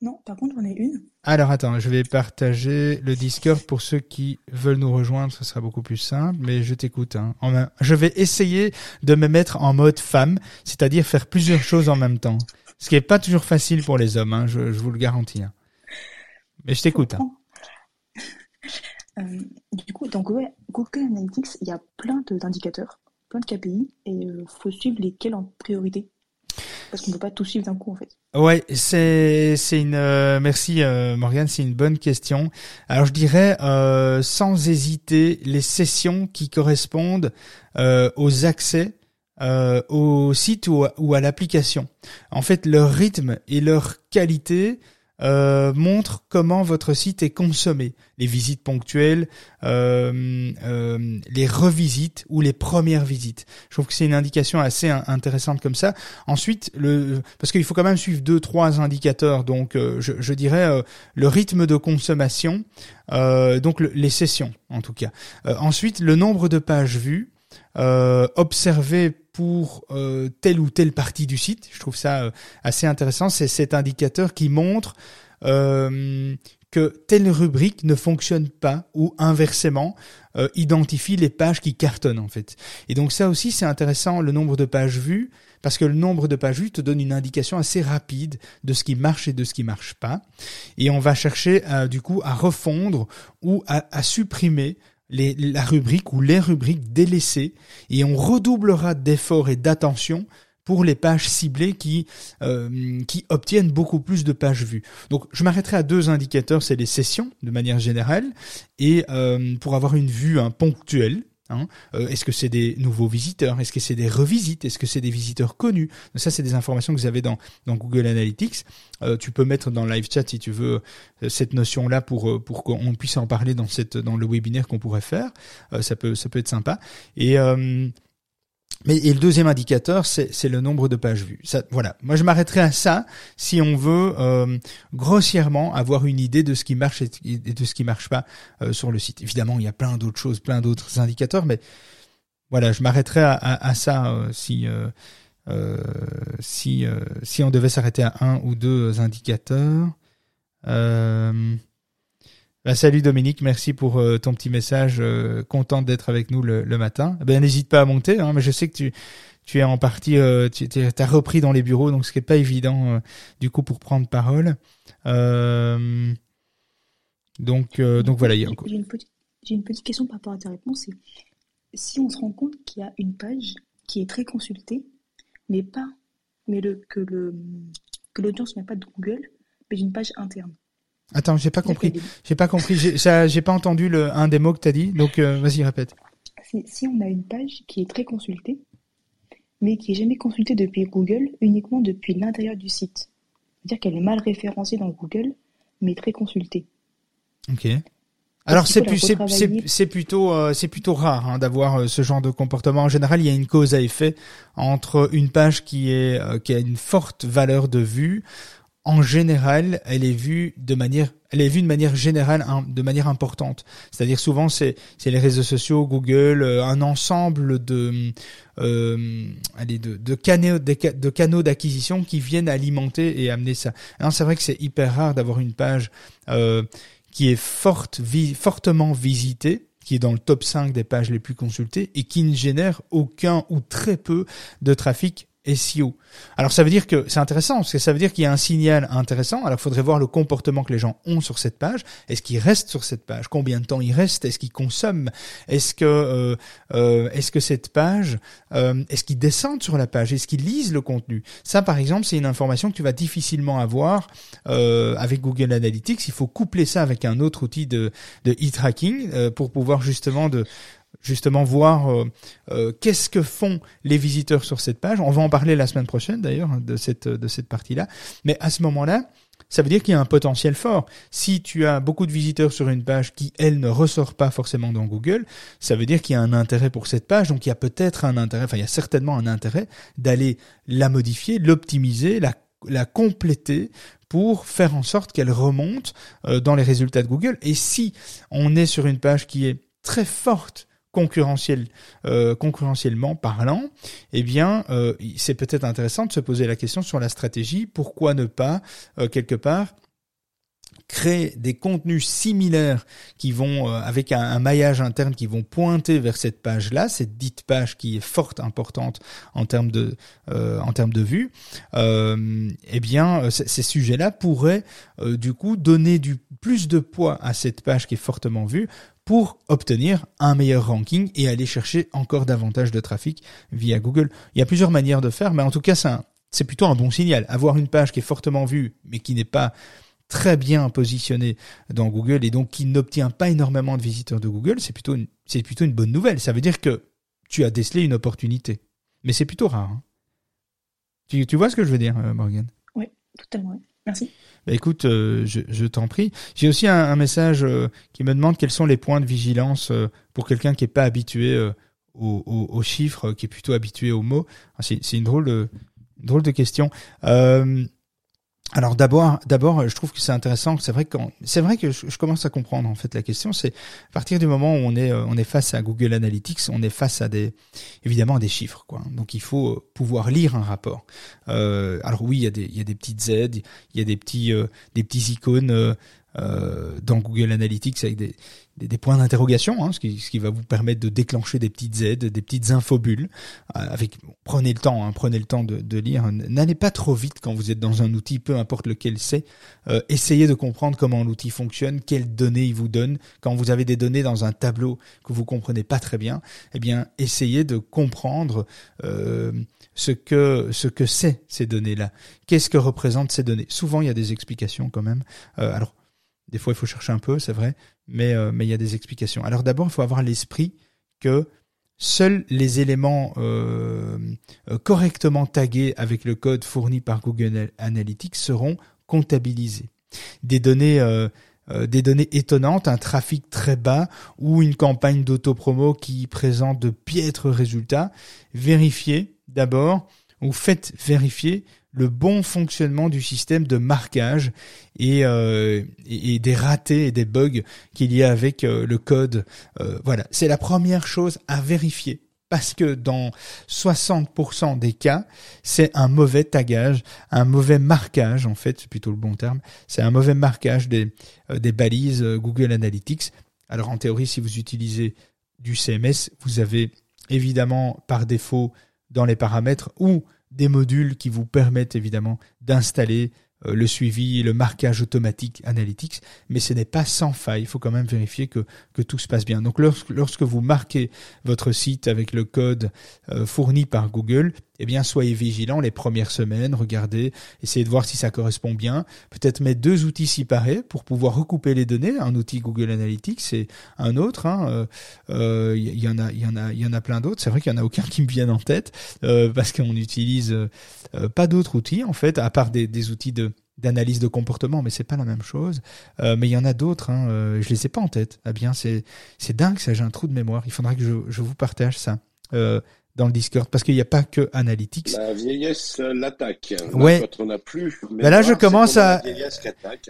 Non, par contre, j'en ai une. Alors attends, je vais partager le Discord pour ceux qui veulent nous rejoindre, ce sera beaucoup plus simple, mais je t'écoute. Hein. Je vais essayer de me mettre en mode femme, c'est-à-dire faire plusieurs choses en même temps. Ce qui n'est pas toujours facile pour les hommes, hein, je, vous le garantis. Hein. Mais je t'écoute. Euh, du coup, dans Google Analytics, il y a plein d'indicateurs plein de KPI et il euh, faut suivre lesquels en priorité parce qu'on ne peut pas tout suivre d'un coup en fait. Ouais, c'est c'est une euh, merci euh, Morgane, c'est une bonne question. Alors je dirais euh, sans hésiter les sessions qui correspondent aux accès au site ou ou à l'application. En fait, leur rythme et leur qualité euh, montre comment votre site est consommé. Les visites ponctuelles, euh, euh, les revisites ou les premières visites. Je trouve que c'est une indication assez intéressante comme ça. Ensuite, le, parce qu'il faut quand même suivre deux, trois indicateurs. Donc, je, je, dirais le rythme de consommation, donc les sessions en tout cas. ensuite, le nombre de pages vues. Euh, observer pour euh, telle ou telle partie du site. Je trouve ça euh, assez intéressant. C'est cet indicateur qui montre euh, que telle rubrique ne fonctionne pas ou inversement identifie les pages qui cartonnent en fait. Et donc ça aussi c'est intéressant le nombre de pages vues parce que le nombre de pages vues te donne une indication assez rapide de ce qui marche et de ce qui marche pas. Et on va chercher du coup à refondre ou à, à supprimer la rubrique ou les rubriques délaissées et on redoublera d'efforts et d'attention pour les pages ciblées qui euh, qui obtiennent beaucoup plus de pages vues. Donc je m'arrêterai à deux indicateurs, c'est les sessions de manière générale et euh, pour avoir une vue hein, ponctuelle Hein euh, Est-ce que c'est des nouveaux visiteurs? Est-ce que c'est des revisites? Est-ce que c'est des visiteurs connus? Ça, c'est des informations que vous avez dans, Google Analytics. Euh, tu peux mettre dans live chat si tu veux euh, cette notion-là pour pour qu'on puisse en parler dans le webinaire qu'on pourrait faire. ça peut ça peut être sympa. Mais et le deuxième indicateur, c'est le nombre de pages vues. Ça, voilà. Moi, je m'arrêterai à ça si on veut euh, grossièrement avoir une idée de ce qui marche et de ce qui marche pas euh, sur le site. Évidemment, il y a plein d'autres choses, plein d'autres indicateurs, mais voilà, je m'arrêterai à, à, ça euh, si si si on devait s'arrêter à un ou deux indicateurs. Euh... Bah, salut Dominique, merci pour euh, ton petit message. Euh, contente d'être avec nous le, le matin. Eh ben n'hésite pas à monter, hein, mais je sais que tu tu es en partie, euh, tu as repris dans les bureaux, donc ce qui est pas évident du coup pour prendre parole. donc donc voilà. J'ai une, petite, une petite question par rapport à ta réponse. Si on se rend compte qu'il y a une page qui est très consultée, mais pas, mais le que le que l'audience n'est pas de Google, mais d'une page interne. Attends, j'ai pas compris. J'ai pas compris. J'ai pas entendu le un des mots que t'as dit. Donc euh, vas-y, répète. Si on a une page qui est très consultée, mais qui est jamais consultée depuis Google, uniquement depuis l'intérieur du site. C'est-à-dire qu'elle est mal référencée dans Google, mais très consultée. Ok. Alors c'est plus c'est plutôt euh, c'est plutôt rare hein, d'avoir euh, ce genre de comportement. En général, il y a une cause à effet entre une page qui est qui a une forte valeur de vue en général, elle est vue de manière, elle est vue de manière générale, de manière importante. C'est-à-dire souvent, c'est les réseaux sociaux, Google, euh, un ensemble de, euh, allez, de, de canaux, de, canaux d'acquisition qui viennent alimenter et amener ça. Alors c'est vrai que c'est hyper rare d'avoir une page euh, qui est forte, fortement visitée qui est dans le top 5 des pages les plus consultées et qui ne génère aucun ou très peu de trafic SEO. Alors ça veut dire que c'est intéressant, parce que ça veut dire qu'il y a un signal intéressant. Alors il faudrait voir le comportement que les gens ont sur cette page. Est-ce qu'ils restent sur cette page? Combien de temps ils restent? Est-ce qu'ils consomment? Est-ce que euh, euh, est-ce que cette page, euh, est-ce qu'ils descendent sur la page? Est-ce qu'ils lisent le contenu? Ça par exemple, c'est une information que tu vas difficilement avoir avec Google Analytics. Il faut coupler ça avec un autre outil de, de e-tracking pour pouvoir justement de justement voir euh, euh, qu'est-ce que font les visiteurs sur cette page. On va en parler la semaine prochaine d'ailleurs de cette de cette partie-là. Mais à ce moment-là, ça veut dire qu'il y a un potentiel fort. Si tu as beaucoup de visiteurs sur une page qui, elle, ne ressort pas forcément dans Google, ça veut dire qu'il y a un intérêt pour cette page, donc il y a peut-être un intérêt, enfin il y a certainement un intérêt d'aller la modifier, l'optimiser, la, la compléter pour faire en sorte qu'elle remonte euh, dans les résultats de Google. Et si on est sur une page qui est très forte euh, concurrentiellement parlant, eh bien, euh, c'est peut-être intéressant de se poser la question sur la stratégie. Pourquoi ne pas, euh, quelque part, créer des contenus similaires qui vont avec un, maillage interne qui vont pointer vers cette page là cette dite page qui est forte importante en termes de en termes de vue eh bien ces sujets là pourraient du coup donner du plus de poids à cette page qui est fortement vue pour obtenir un meilleur ranking et aller chercher encore davantage de trafic via Google. Il y a plusieurs manières de faire, mais en tout cas, c'est plutôt un bon signal. Avoir une page qui est fortement vue, mais qui n'est pas très bien positionnée dans Google et donc qui n'obtient pas énormément de visiteurs de Google, c'est plutôt une, bonne nouvelle. Ça veut dire que tu as décelé une opportunité. Mais c'est plutôt rare. Hein. Tu, vois ce que je veux dire, euh, Morgan Oui, totalement. Merci. Bah, écoute, euh, je, t'en prie. J'ai aussi un, message euh, qui me demande quels sont les points de vigilance euh, pour quelqu'un qui est pas habitué aux, chiffres, qui est plutôt habitué aux mots. Ah, c'est, une drôle de, drôle de question. Alors d'abord, d'abord, je trouve que c'est intéressant. C'est vrai que c'est vrai que je, commence à comprendre en fait la question. C'est à partir du moment où on est euh, on est face à Google Analytics, on est face à des évidemment des chiffres quoi. Donc il faut euh, pouvoir lire un rapport. Euh, alors oui, il y a des il y a des petites Z, il y a des petits euh, des petits icônes dans Google Analytics avec des des, points d'interrogation, hein, ce, qui, ce va vous permettre de déclencher des petites aides, des petites infobules. Euh, avec, prenez le temps, hein, prenez le temps de, lire. N'allez pas trop vite quand vous êtes dans un outil, peu importe lequel c'est. Euh, essayez de comprendre comment l'outil fonctionne, quelles données il vous donne. Quand vous avez des données dans un tableau que vous comprenez pas très bien, eh bien, essayez de comprendre euh, ce que ce que c'est ces données-là. Qu'est-ce que représentent ces données? Souvent, il y a des explications quand même. Alors des fois, il faut chercher un peu, c'est vrai, mais euh, mais il y a des explications. Alors d'abord, il faut avoir l'esprit que seuls les éléments euh, euh, correctement tagués avec le code fourni par Google Analytics seront comptabilisés. Des données des données étonnantes, un trafic très bas ou une campagne d'autopromo qui présente de piètres résultats, vérifiez d'abord ou faites vérifier le bon fonctionnement du système de marquage et, euh, et, des ratés et des bugs qu'il y a avec euh, le code. Euh, voilà, c'est la première chose à vérifier. parce que dans 60% des cas, c'est un mauvais tagage, un mauvais marquage, en fait, c'est plutôt le bon terme, c'est un mauvais marquage des, des balises Google Analytics. Alors en théorie, si vous utilisez du CMS, vous avez évidemment par défaut dans les paramètres ou des modules qui vous permettent évidemment d'installer euh, le suivi, le marquage automatique Analytics, mais ce n'est pas sans faille. Il faut quand même vérifier que, tout se passe bien. Donc lorsque, lorsque vous marquez votre site avec le code euh, fourni par Google, eh bien, soyez vigilants les premières semaines, regardez, essayez de voir si ça correspond bien. Peut-être mettre deux outils séparés pour pouvoir recouper les données, un outil Google Analytics et un autre. Il hein. euh, euh, y, en a, il y en a, il y en a plein d'autres. C'est vrai qu'il y en a aucun qui me viennent en tête euh, parce qu'on n'utilise euh, pas d'autres outils en fait, à part des, des outils de d'analyse de comportement, mais c'est pas la même chose. Euh, mais il y en a d'autres, hein, euh, je les ai pas en tête. Ah bien, c'est c'est dingue, ça. J'ai un trou de mémoire. Il faudra que je, je vous partage ça. Euh, dans le Discord parce qu'il n'y a pas que Analytics. La vieillesse euh, l'attaque. Ouais. Quand on n'a plus. Ben là, je commence à, hein,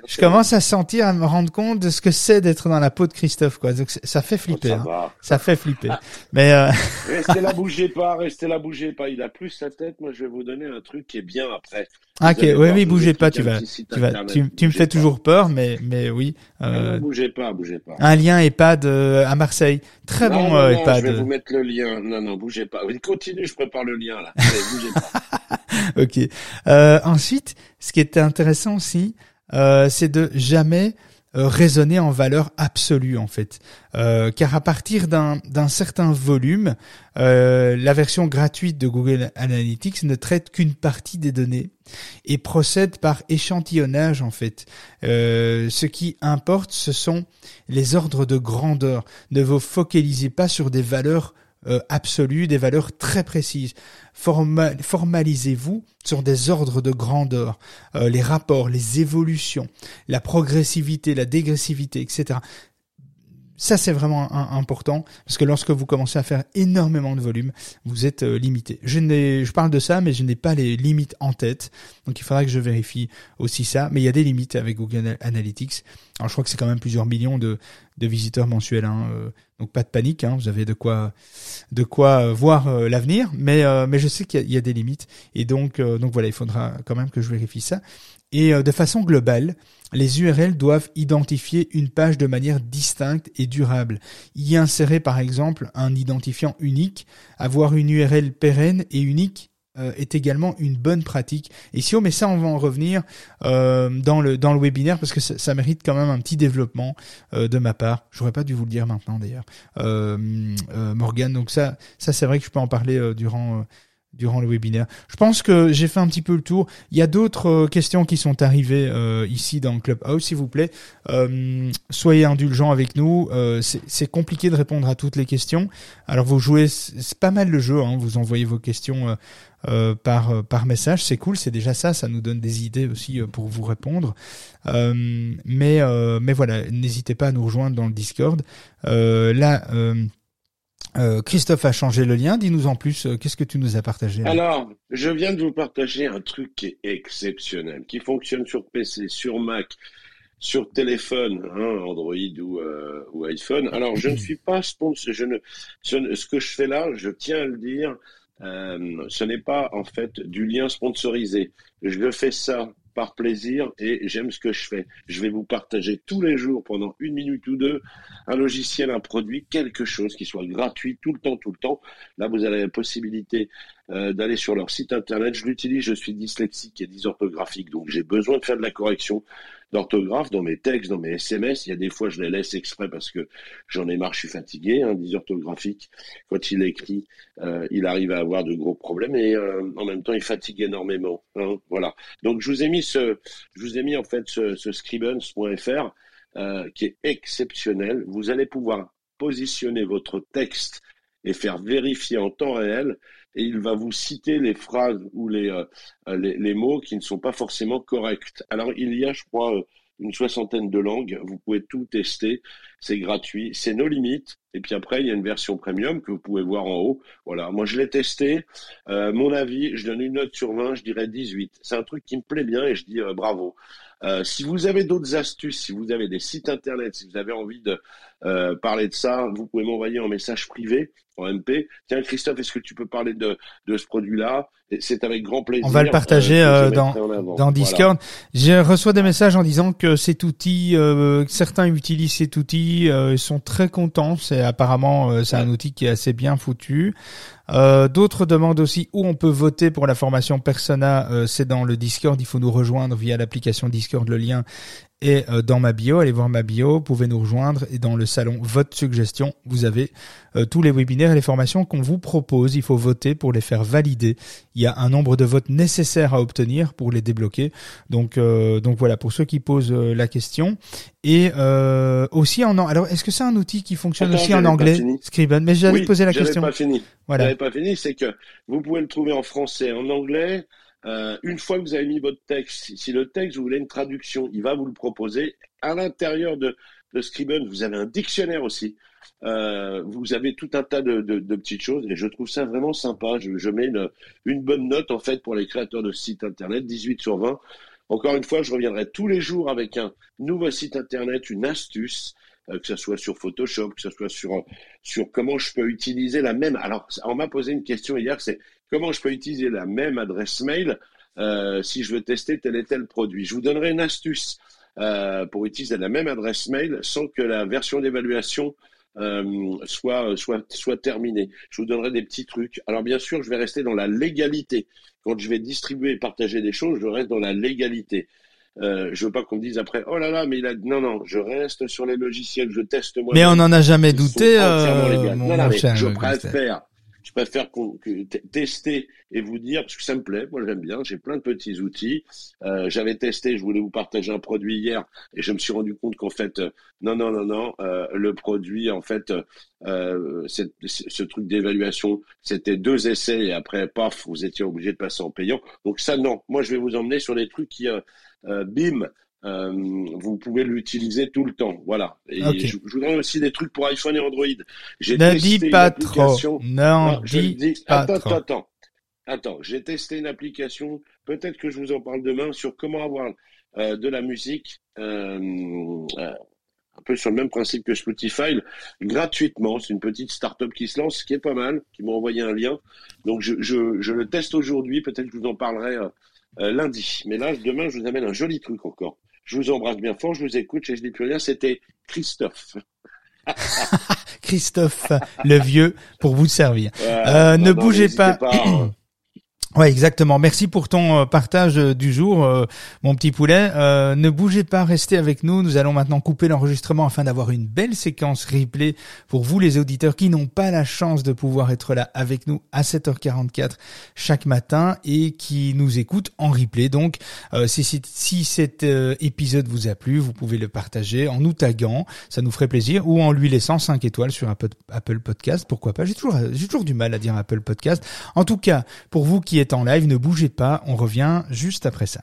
je commence à sentir, à me rendre compte de ce que c'est d'être dans la peau de Christophe, quoi. Donc ça fait flipper. Oh, ça, hein. ça fait flipper. Mais euh... restez là, bougez pas, restez là, bougez pas. Il a plus sa tête. Moi, je vais vous donner un truc qui est bien après. Ah, ok, oui, oui, bougez pas, tu vas, tu vas, tu, tu me fais pas. toujours peur, mais, mais oui. Euh, non, bougez pas, bougez pas. Un lien EHPAD euh, à Marseille, très non, bon non, euh, EHPAD. Je vais vous mettre le lien. Non, non, bougez pas. Continue, je prépare le lien là. Allez, bougez pas. ok. Euh, ensuite, ce qui était intéressant aussi, euh, c'est de jamais raisonner en valeur absolue en fait, euh, car à partir d'un d'un certain volume, euh, la version gratuite de Google Analytics ne traite qu'une partie des données et procède par échantillonnage en fait. Euh, ce qui importe, ce sont les ordres de grandeur. Ne vous focalisez pas sur des valeurs euh, absolues, des valeurs très précises. Forma formalisez-vous sur des ordres de grandeur, euh, les rapports, les évolutions, la progressivité, la dégressivité, etc. Ça, c'est vraiment important parce que lorsque vous commencez à faire énormément de volume, vous êtes euh, limité. Je n'ai, je parle de ça, mais je n'ai pas les limites en tête. Donc, il faudra que je vérifie aussi ça. Mais il y a des limites avec Google Analytics. Alors, je crois que c'est quand même plusieurs millions de, de visiteurs mensuels. Hein. Euh, donc, pas de panique. Hein. Vous avez de quoi, de quoi voir euh, l'avenir. Mais, mais je sais qu'il y, y, a des limites. Et donc, donc voilà, il faudra quand même que je vérifie ça. Et euh, de façon globale, les URL doivent identifier une page de manière distincte et durable. Y insérer par exemple un identifiant unique, avoir une URL pérenne et unique euh, est également une bonne pratique. Et si on met ça, on va en revenir euh, dans le dans le webinaire parce que ça, mérite quand même un petit développement de ma part. J'aurais pas dû vous le dire maintenant d'ailleurs, Morgan. Donc ça, ça c'est vrai que je peux en parler durant durant le webinaire. Je pense que j'ai fait un petit peu le tour. Il y a d'autres euh, questions qui sont arrivées euh, ici dans Clubhouse, s'il vous plaît. Euh, soyez indulgents avec nous. Euh, c'est compliqué de répondre à toutes les questions. Alors vous jouez, pas mal le jeu. Hein. Vous envoyez vos questions euh, par par message. C'est cool, c'est déjà ça. Ça nous donne des idées aussi pour vous répondre. mais mais voilà, n'hésitez pas à nous rejoindre dans le Discord. là. Euh, Christophe a changé le lien. Dis-nous en plus, euh, qu'est-ce que tu nous as partagé Alors, je viens de vous partager un truc qui est exceptionnel, qui fonctionne sur PC, sur Mac, sur téléphone, hein, Android ou, euh, ou, iPhone. Alors, je ne suis pas sponsor. Ce, ce, que je fais là, je tiens à le dire, ce n'est pas en fait du lien sponsorisé. Je fais ça par plaisir et j'aime ce que je fais. Je vais vous partager tous les jours pendant une minute ou deux un logiciel, un produit, quelque chose qui soit gratuit tout le temps, tout le temps. Là, vous avez la possibilité euh, d'aller sur leur site internet. Je l'utilise, je suis dyslexique et dysorthographique, donc j'ai besoin de faire de la correction d'orthographe dans mes textes, dans mes SMS. Il y a des fois, je les laisse exprès parce que j'en ai marre, je suis fatigué. Hein, dysorthographique, quand il écrit, euh, il arrive à avoir de gros problèmes et euh, en même temps, il fatigue énormément. Hein, voilà. Donc, je vous ai mis ce, je vous ai mis en fait ce, ce scribens.fr euh, qui est exceptionnel. Vous allez pouvoir positionner votre texte et faire vérifier en temps réel et il va vous citer les phrases ou les, euh, les, les, mots qui ne sont pas forcément corrects. Alors il y a, je crois, une soixantaine de langues. Vous pouvez tout tester. C'est gratuit. C'est nos limites. Et puis après, il y a une version premium que vous pouvez voir en haut. Voilà, moi je l'ai testé. Euh, mon avis, je donne une note sur 20, je dirais 18. C'est un truc qui me plaît bien et je dis euh, bravo. Euh, si vous avez d'autres astuces, si vous avez des sites internet, si vous avez envie de euh, parler de ça, vous pouvez m'envoyer un message privé en MP. Tiens, Christophe, est-ce que tu peux parler de, de ce produit-là? C'est avec grand plaisir. On va le partager euh, dans, dans Discord. Je reçois des messages en disant que cet outil, certains utilisent cet outil, ils sont très contents. C'est apparemment c'est un outil qui est assez bien foutu. Euh, D'autres demandent aussi où on peut voter pour la formation Persona. Euh, c'est dans le Discord. Il faut nous rejoindre via l'application Discord. Le lien et euh, dans ma bio, allez voir ma bio, pouvez nous rejoindre et dans le salon Vote Suggestion, vous avez euh, tous les webinaires et les formations qu'on vous propose. Il faut voter pour les faire valider. Il y a un nombre de votes nécessaires à obtenir pour les débloquer. Donc, euh, donc voilà, pour ceux qui posent la question. Et aussi en alors est-ce que c'est un outil qui fonctionne aussi en anglais, Scriben Mais j'allais poser la question. Pas fini. Voilà. pas fini, c'est que vous pouvez le trouver en français, en anglais. Euh, une fois que vous avez mis votre texte, si le texte, vous voulez une traduction, il va vous le proposer. À l'intérieur de, de vous avez un dictionnaire aussi. Euh, vous avez tout un tas de, de, petites choses et je trouve ça vraiment sympa. Je, je mets une, une, bonne note en fait pour les créateurs de sites internet, 18 sur 20. Encore une fois, je reviendrai tous les jours avec un nouveau site internet, une astuce, euh, que ce soit sur Photoshop, que ce soit sur, sur comment je peux utiliser la même. Alors, on m'a posé une question hier, c'est comment je peux utiliser la même adresse mail euh, si je veux tester tel et tel produit? Je vous donnerai une astuce euh, pour utiliser la même adresse mail sans que la version d'évaluation euh, soit, soit, soit terminée. Je vous donnerai des petits trucs. Alors bien sûr, je vais rester dans la légalité. Quand je vais distribuer et partager des choses, je reste dans la légalité. Euh, je veux pas qu'on me dise après, oh là là, mais il a, non, non, je reste sur les logiciels, je teste moi. Mais on n'en a jamais douté, euh, mon, non, préfère je préfère tester et vous dire, parce que ça me plaît, moi j'aime bien, j'ai plein de petits outils. Euh, J'avais testé, je voulais vous partager un produit hier, et je me suis rendu compte qu'en fait, euh, non, non, non, non, euh, le produit, en fait, euh, ce truc d'évaluation, c'était deux essais, et après, paf, vous étiez obligé de passer en payant. Donc ça, non, moi je vais vous emmener sur des trucs qui, euh, bim, euh, vous pouvez l'utiliser tout le temps. Voilà. Et je, vous donne aussi des trucs pour iPhone et Android. Ne dis pas trop. Non, dis, pas attends, trop. Attends, attends. J'ai testé une application. Peut-être que je vous en parle demain sur comment avoir euh, de la musique. Euh, euh, un peu sur le même principe que Spotify, gratuitement. C'est une petite start-up qui se lance, qui est pas mal, qui m'a envoyé un lien. Donc je, je, je le teste aujourd'hui, peut-être que je vous en parlerai euh, lundi. Mais là, demain, je vous amène un joli truc encore. Je vous embrasse bien fort, je vous écoute, je ne dis plus rien, c'était Christophe. Christophe, le vieux, pour vous servir. euh, ne bougez pas. Hein. Ouais, exactement. Merci pour ton euh, partage euh, du jour, euh, mon petit poulet. ne bougez pas, restez avec nous. Nous allons maintenant couper l'enregistrement afin d'avoir une belle séquence replay pour vous les auditeurs qui n'ont pas la chance de pouvoir être là avec nous à 7h44 chaque matin et qui nous écoutent en replay. Donc, si, cet épisode vous a plu, vous pouvez le partager en nous taguant, ça nous ferait plaisir, ou en lui laissant 5 étoiles sur Apple, Apple Podcast. Pourquoi pas? J'ai toujours, j'ai toujours du mal à dire Apple Podcast. En tout cas, pour vous qui êtes en live, ne bougez pas, on revient juste après ça.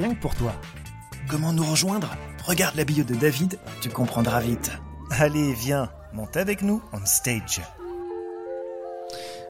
rien que pour toi. Comment nous rejoindre? Regarde la bio de David, tu comprendras vite. Allez, viens, monte avec nous on stage.